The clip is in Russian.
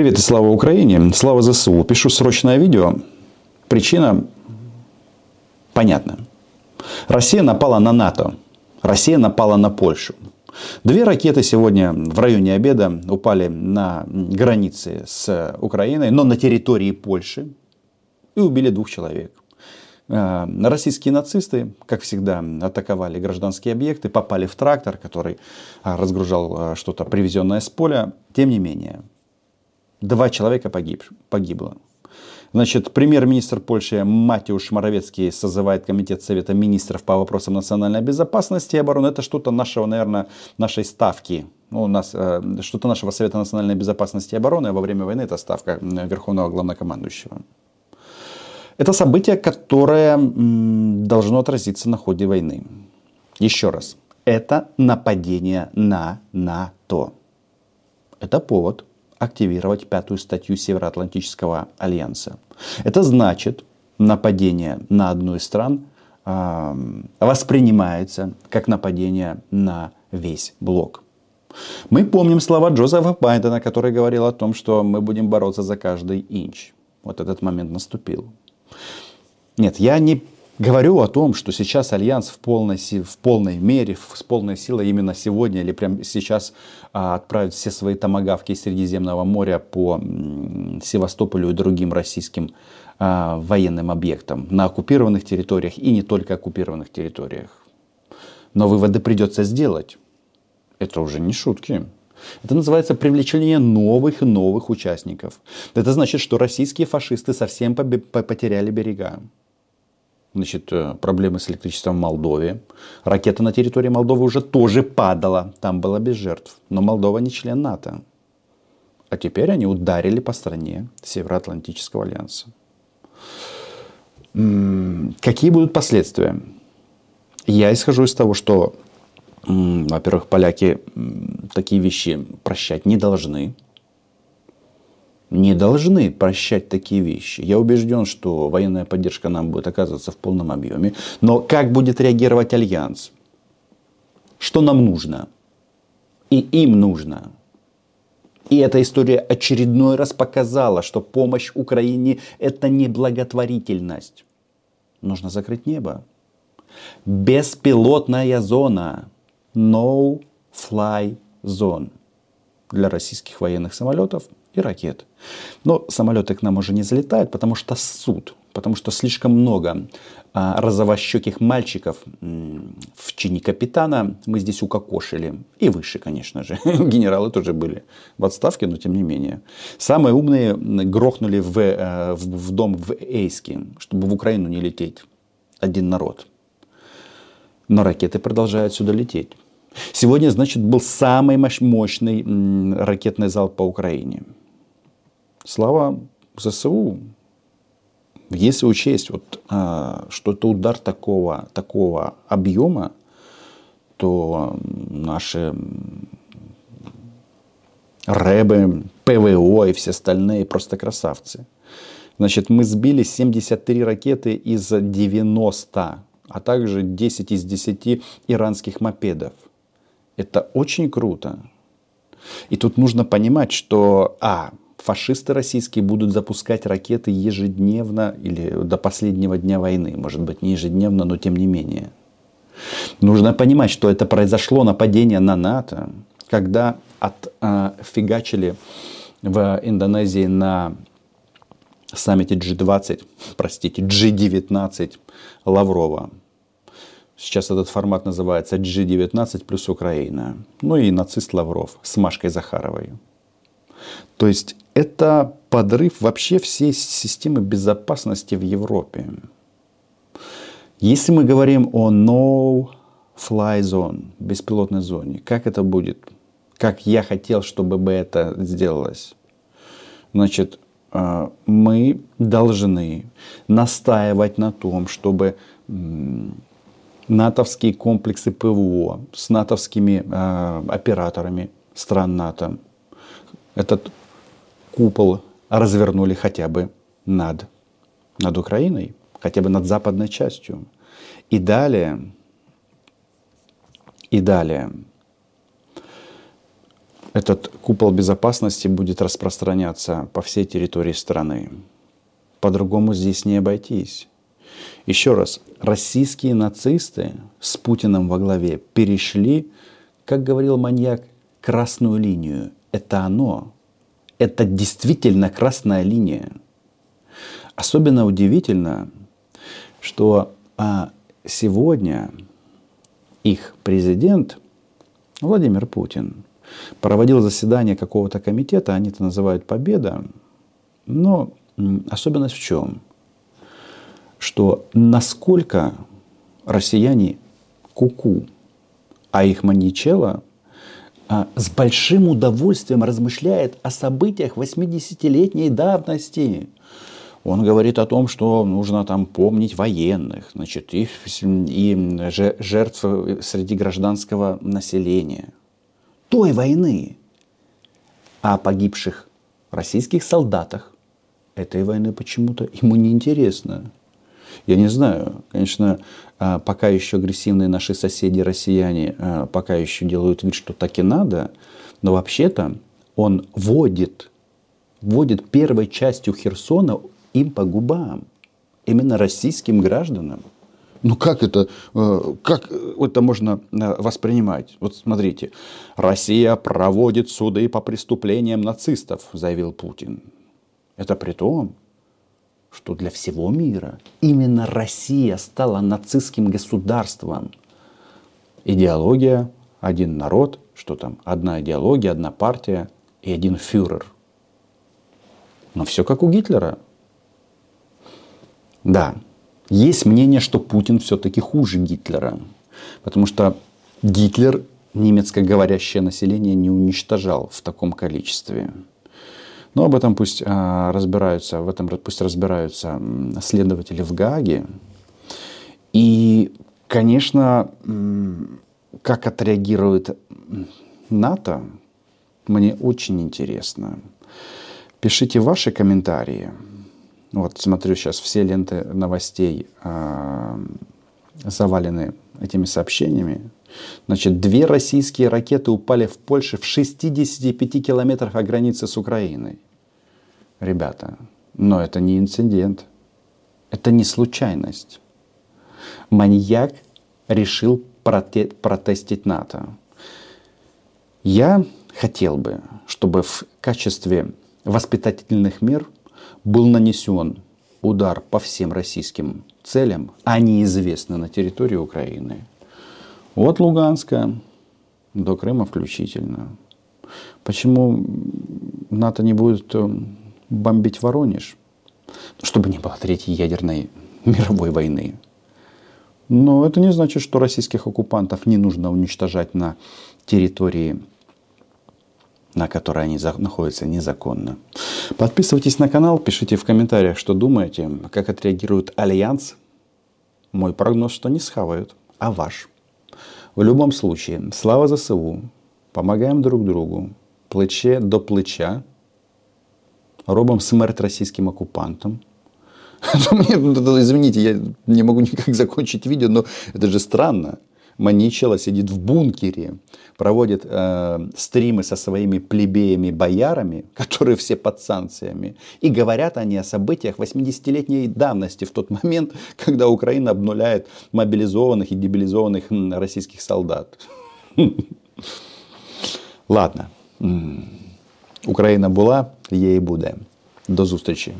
Привет и слава Украине, слава ЗСУ. Пишу срочное видео. Причина понятна. Россия напала на НАТО. Россия напала на Польшу. Две ракеты сегодня в районе обеда упали на границе с Украиной, но на территории Польши и убили двух человек. Э, российские нацисты, как всегда, атаковали гражданские объекты, попали в трактор, который э, разгружал э, что-то привезенное с поля. Тем не менее, два человека погиб, погибло. Значит, премьер-министр Польши Матиуш Моровецкий созывает комитет Совета министров по вопросам национальной безопасности и обороны. Это что-то нашего, наверное, нашей ставки. Ну, у нас что-то нашего Совета национальной безопасности и обороны во время войны это ставка Верховного главнокомандующего. Это событие, которое должно отразиться на ходе войны. Еще раз, это нападение на НАТО. Это повод активировать пятую статью Североатлантического альянса. Это значит, нападение на одну из стран э, воспринимается как нападение на весь блок. Мы помним слова Джозефа Байдена, который говорил о том, что мы будем бороться за каждый инч. Вот этот момент наступил. Нет, я не говорю о том, что сейчас Альянс в полной, в полной мере, с полной силой именно сегодня или прямо сейчас а, отправит все свои томогавки из Средиземного моря по м, Севастополю и другим российским а, военным объектам на оккупированных территориях и не только оккупированных территориях. Но выводы придется сделать. Это уже не шутки. Это называется привлечение новых и новых участников. Это значит, что российские фашисты совсем потеряли берега. Значит, э, проблемы с электричеством в Молдове. Ракета на территории Молдовы уже тоже падала. Там было без жертв. Но Молдова не член НАТО. А теперь они ударили по стране Североатлантического альянса. Какие будут последствия? Я исхожу из того, что во-первых, поляки такие вещи прощать не должны. Не должны прощать такие вещи. Я убежден, что военная поддержка нам будет оказываться в полном объеме. Но как будет реагировать Альянс? Что нам нужно? И им нужно. И эта история очередной раз показала, что помощь Украине – это не благотворительность. Нужно закрыть небо. Беспилотная зона – no-fly zone для российских военных самолетов и ракет. Но самолеты к нам уже не залетают, потому что суд, потому что слишком много а, розовощеких мальчиков в чине капитана мы здесь укокошили. И выше, конечно же. Генералы тоже были в отставке, но тем не менее. Самые умные грохнули в, э, в, в дом в Эйске, чтобы в Украину не лететь. Один народ. Но ракеты продолжают сюда лететь. Сегодня, значит, был самый мощный ракетный залп по Украине. Слава ЗСУ. Если учесть, вот, а, что это удар такого, такого объема, то наши рэбы, ПВО и все остальные просто красавцы. Значит, мы сбили 73 ракеты из 90 а также 10 из 10 иранских мопедов. Это очень круто. И тут нужно понимать, что, а, фашисты российские будут запускать ракеты ежедневно или до последнего дня войны. Может быть, не ежедневно, но тем не менее. Нужно понимать, что это произошло нападение на НАТО, когда отфигачили а, в Индонезии на саммите G20, простите, G19 Лаврова. Сейчас этот формат называется G19 плюс Украина. Ну и нацист Лавров с Машкой Захаровой. То есть это подрыв вообще всей системы безопасности в Европе. Если мы говорим о no-fly zone, беспилотной зоне, как это будет? Как я хотел, чтобы бы это сделалось? Значит, э, мы должны настаивать на том, чтобы натовские комплексы ПВО с натовскими э, операторами стран НАТО. Этот купол развернули хотя бы над, над Украиной, хотя бы над западной частью. И далее, и далее, этот купол безопасности будет распространяться по всей территории страны. По-другому здесь не обойтись. Еще раз, российские нацисты с Путиным во главе перешли, как говорил маньяк, красную линию. Это оно. Это действительно красная линия. Особенно удивительно, что а, сегодня их президент Владимир Путин проводил заседание какого-то комитета, они это называют победа, но особенность в чем? Что насколько россияне куку, а их маньячело а, с большим удовольствием размышляет о событиях 80-летней давности. Он говорит о том, что нужно там помнить военных, значит, и, и жертв среди гражданского населения. Той войны. А о погибших российских солдатах этой войны почему-то ему не интересно. Я не знаю, конечно, а, пока еще агрессивные наши соседи россияне а, пока еще делают вид, что так и надо, но вообще-то он вводит, вводит первой частью Херсона им по губам, именно российским гражданам. Ну как это, э, как это можно э, воспринимать? Вот смотрите, Россия проводит суды по преступлениям нацистов, заявил Путин. Это при том, что для всего мира именно Россия стала нацистским государством. Идеология, один народ, что там, одна идеология, одна партия и один фюрер. Но все как у Гитлера – да, есть мнение, что Путин все-таки хуже Гитлера. Потому что Гитлер немецкоговорящее население не уничтожал в таком количестве. Но об этом пусть а, разбираются, в этом пусть разбираются следователи в Гааге. И, конечно, как отреагирует НАТО, мне очень интересно. Пишите ваши комментарии. Вот смотрю сейчас, все ленты новостей э, завалены этими сообщениями. Значит, две российские ракеты упали в Польше в 65 километрах от границы с Украиной. Ребята, но это не инцидент. Это не случайность. Маньяк решил проте- протестить НАТО. Я хотел бы, чтобы в качестве воспитательных мер – был нанесен удар по всем российским целям, они известны на территории Украины. От Луганска до Крыма включительно. Почему НАТО не будет э, бомбить Воронеж? Чтобы не было третьей ядерной мировой войны. Но это не значит, что российских оккупантов не нужно уничтожать на территории на которой они находятся незаконно. Подписывайтесь на канал, пишите в комментариях, что думаете, как отреагирует Альянс. Мой прогноз, что не схавают, а ваш. В любом случае, слава ЗСУ, помогаем друг другу, плече до плеча, робом смерть российским оккупантам. Извините, я не могу никак закончить видео, но это же странно. Маничела сидит в бункере, проводит э, стримы со своими плебеями-боярами, которые все под санкциями, и говорят они о событиях 80-летней давности в тот момент, когда Украина обнуляет мобилизованных и дебилизованных российских солдат. Ладно. Україна була, є і буде. До зустрічі.